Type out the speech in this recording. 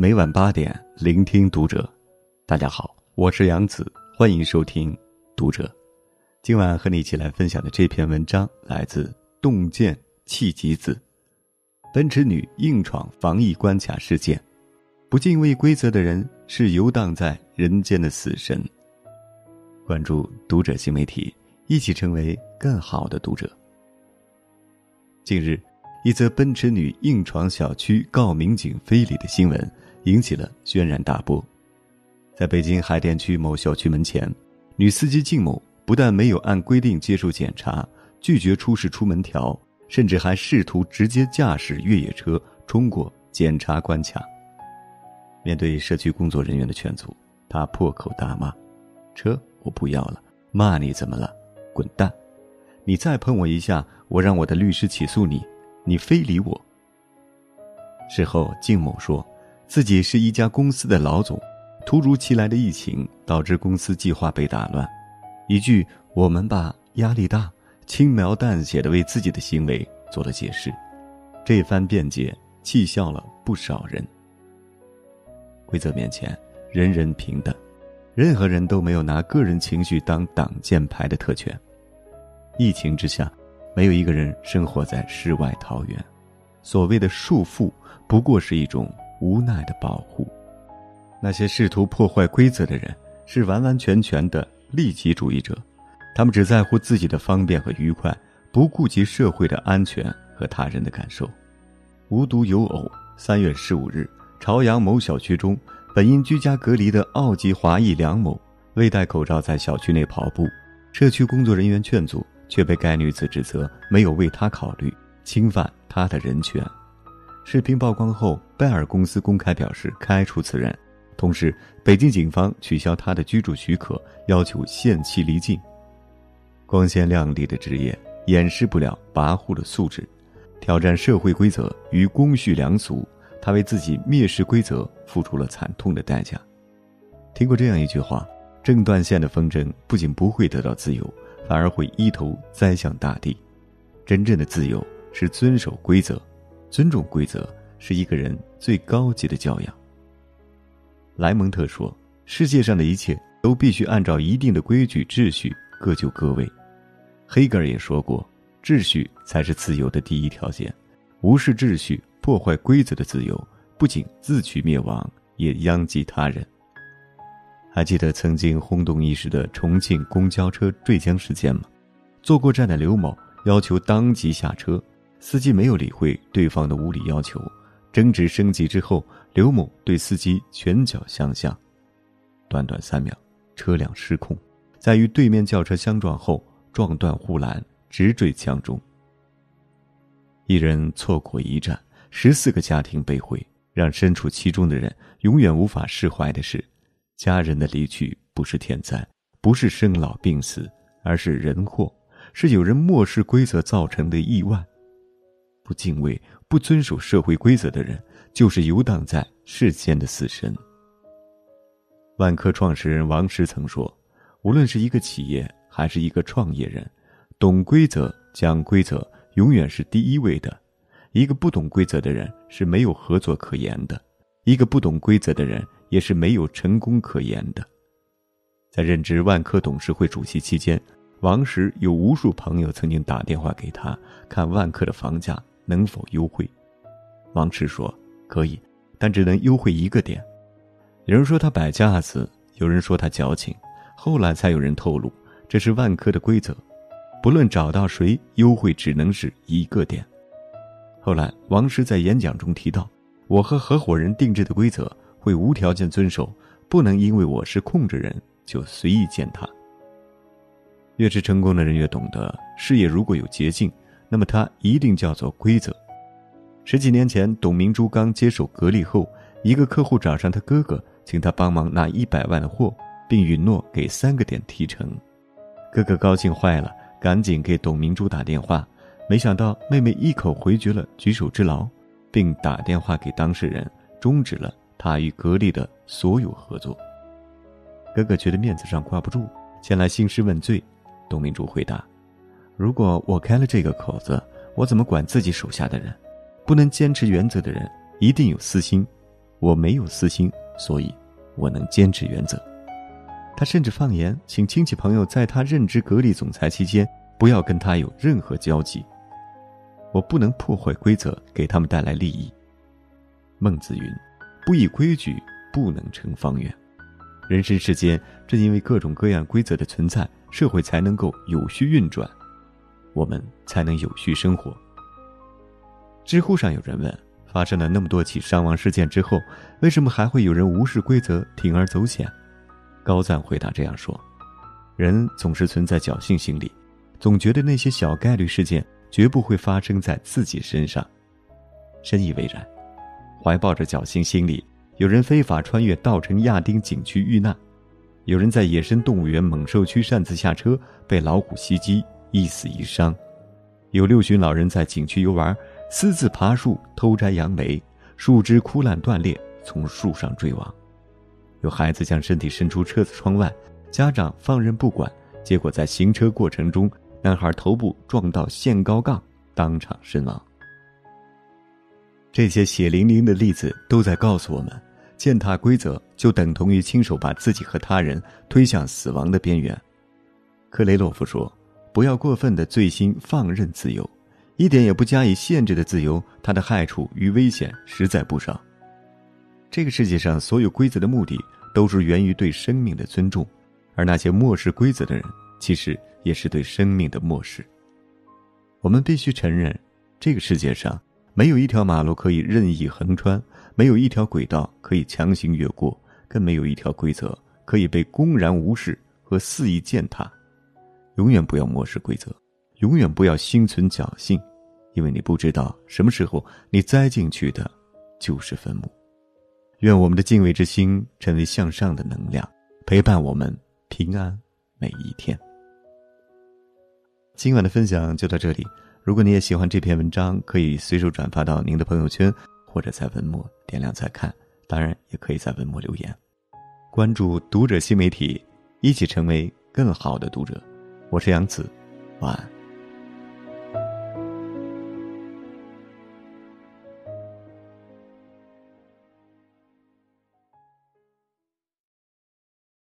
每晚八点，聆听读者。大家好，我是杨子，欢迎收听《读者》。今晚和你一起来分享的这篇文章来自洞见气吉子。奔驰女硬闯防疫关卡事件，不敬畏规则的人是游荡在人间的死神。关注《读者》新媒体，一起成为更好的读者。近日，一则奔驰女硬闯小区告民警非礼的新闻引起了轩然大波。在北京海淀区某小区门前，女司机靳某不但没有按规定接受检查，拒绝出示出门条，甚至还试图直接驾驶越野车冲过检查关卡。面对社区工作人员的劝阻，她破口大骂：“车我不要了，骂你怎么了？滚蛋！你再碰我一下！”我让我的律师起诉你，你非礼我。事后，靳某说，自己是一家公司的老总，突如其来的疫情导致公司计划被打乱，一句“我们吧压力大”，轻描淡写的为自己的行为做了解释。这番辩解气笑了不少人。规则面前，人人平等，任何人都没有拿个人情绪当挡箭牌的特权。疫情之下。没有一个人生活在世外桃源，所谓的束缚不过是一种无奈的保护。那些试图破坏规则的人是完完全全的利己主义者，他们只在乎自己的方便和愉快，不顾及社会的安全和他人的感受。无独有偶，三月十五日，朝阳某小区中，本应居家隔离的澳籍华裔梁某未戴口罩在小区内跑步，社区工作人员劝阻。却被该女子指责没有为她考虑，侵犯她的人权。视频曝光后，拜耳公司公开表示开除此人，同时北京警方取消他的居住许可，要求限期离境。光鲜亮丽的职业掩饰不了跋扈的素质，挑战社会规则与公序良俗，他为自己蔑视规则付出了惨痛的代价。听过这样一句话：正断线的风筝不仅不会得到自由。反而会一头栽向大地。真正的自由是遵守规则，尊重规则是一个人最高级的教养。莱蒙特说：“世界上的一切都必须按照一定的规矩秩序，各就各位。”黑格尔也说过：“秩序才是自由的第一条件。无视秩序、破坏规则的自由，不仅自取灭亡，也殃及他人。”还记得曾经轰动一时的重庆公交车坠江事件吗？坐过站的刘某要求当即下车，司机没有理会对方的无理要求，争执升级之后，刘某对司机拳脚相向，短短三秒，车辆失控，在与对面轿车相撞后撞断护栏，直坠江中。一人错过一站，十四个家庭被毁，让身处其中的人永远无法释怀的是。家人的离去不是天灾，不是生老病死，而是人祸，是有人漠视规则造成的意外。不敬畏、不遵守社会规则的人，就是游荡在世间的死神。万科创始人王石曾说：“无论是一个企业还是一个创业人，懂规则、讲规则永远是第一位的。一个不懂规则的人是没有合作可言的。一个不懂规则的人。”也是没有成功可言的。在任职万科董事会主席期间，王石有无数朋友曾经打电话给他，看万科的房价能否优惠。王石说：“可以，但只能优惠一个点。”有人说他摆架子，有人说他矫情，后来才有人透露，这是万科的规则，不论找到谁，优惠只能是一个点。后来，王石在演讲中提到：“我和合伙人定制的规则。”会无条件遵守，不能因为我是控制人就随意践踏。越是成功的人越懂得，事业如果有捷径，那么它一定叫做规则。十几年前，董明珠刚接手格力后，一个客户找上他哥哥，请他帮忙拿一百万的货，并允诺给三个点提成。哥哥高兴坏了，赶紧给董明珠打电话，没想到妹妹一口回绝了举手之劳，并打电话给当事人，终止了。他与格力的所有合作，哥哥觉得面子上挂不住，前来兴师问罪。董明珠回答：“如果我开了这个口子，我怎么管自己手下的人？不能坚持原则的人，一定有私心。我没有私心，所以我能坚持原则。他甚至放言，请亲戚朋友在他任职格力总裁期间，不要跟他有任何交集。我不能破坏规则，给他们带来利益。孟子云：“不以规矩，不能成方圆。”人生世间，正因为各种各样规则的存在，社会才能够有序运转，我们才能有序生活。知乎上有人问：发生了那么多起伤亡事件之后，为什么还会有人无视规则、铤而走险？高赞回答这样说：人总是存在侥幸心理，总觉得那些小概率事件绝不会发生在自己身上，深以为然。怀抱着侥幸心理。有人非法穿越稻城亚丁景区遇难，有人在野生动物园猛兽区擅自下车被老虎袭击，一死一伤；有六旬老人在景区游玩，私自爬树偷摘杨梅，树枝枯烂断裂，从树上坠亡；有孩子将身体伸出车子窗外，家长放任不管，结果在行车过程中，男孩头部撞到限高杠，当场身亡。这些血淋淋的例子都在告诉我们。践踏规则就等同于亲手把自己和他人推向死亡的边缘。克雷洛夫说：“不要过分的醉心放任自由，一点也不加以限制的自由，它的害处与危险实在不少。这个世界上所有规则的目的都是源于对生命的尊重，而那些漠视规则的人，其实也是对生命的漠视。我们必须承认，这个世界上没有一条马路可以任意横穿。”没有一条轨道可以强行越过，更没有一条规则可以被公然无视和肆意践踏。永远不要漠视规则，永远不要心存侥幸，因为你不知道什么时候你栽进去的，就是坟墓。愿我们的敬畏之心成为向上的能量，陪伴我们平安每一天。今晚的分享就到这里。如果你也喜欢这篇文章，可以随手转发到您的朋友圈。或者在文末点亮再看，当然也可以在文末留言。关注读者新媒体，一起成为更好的读者。我是杨子，晚安。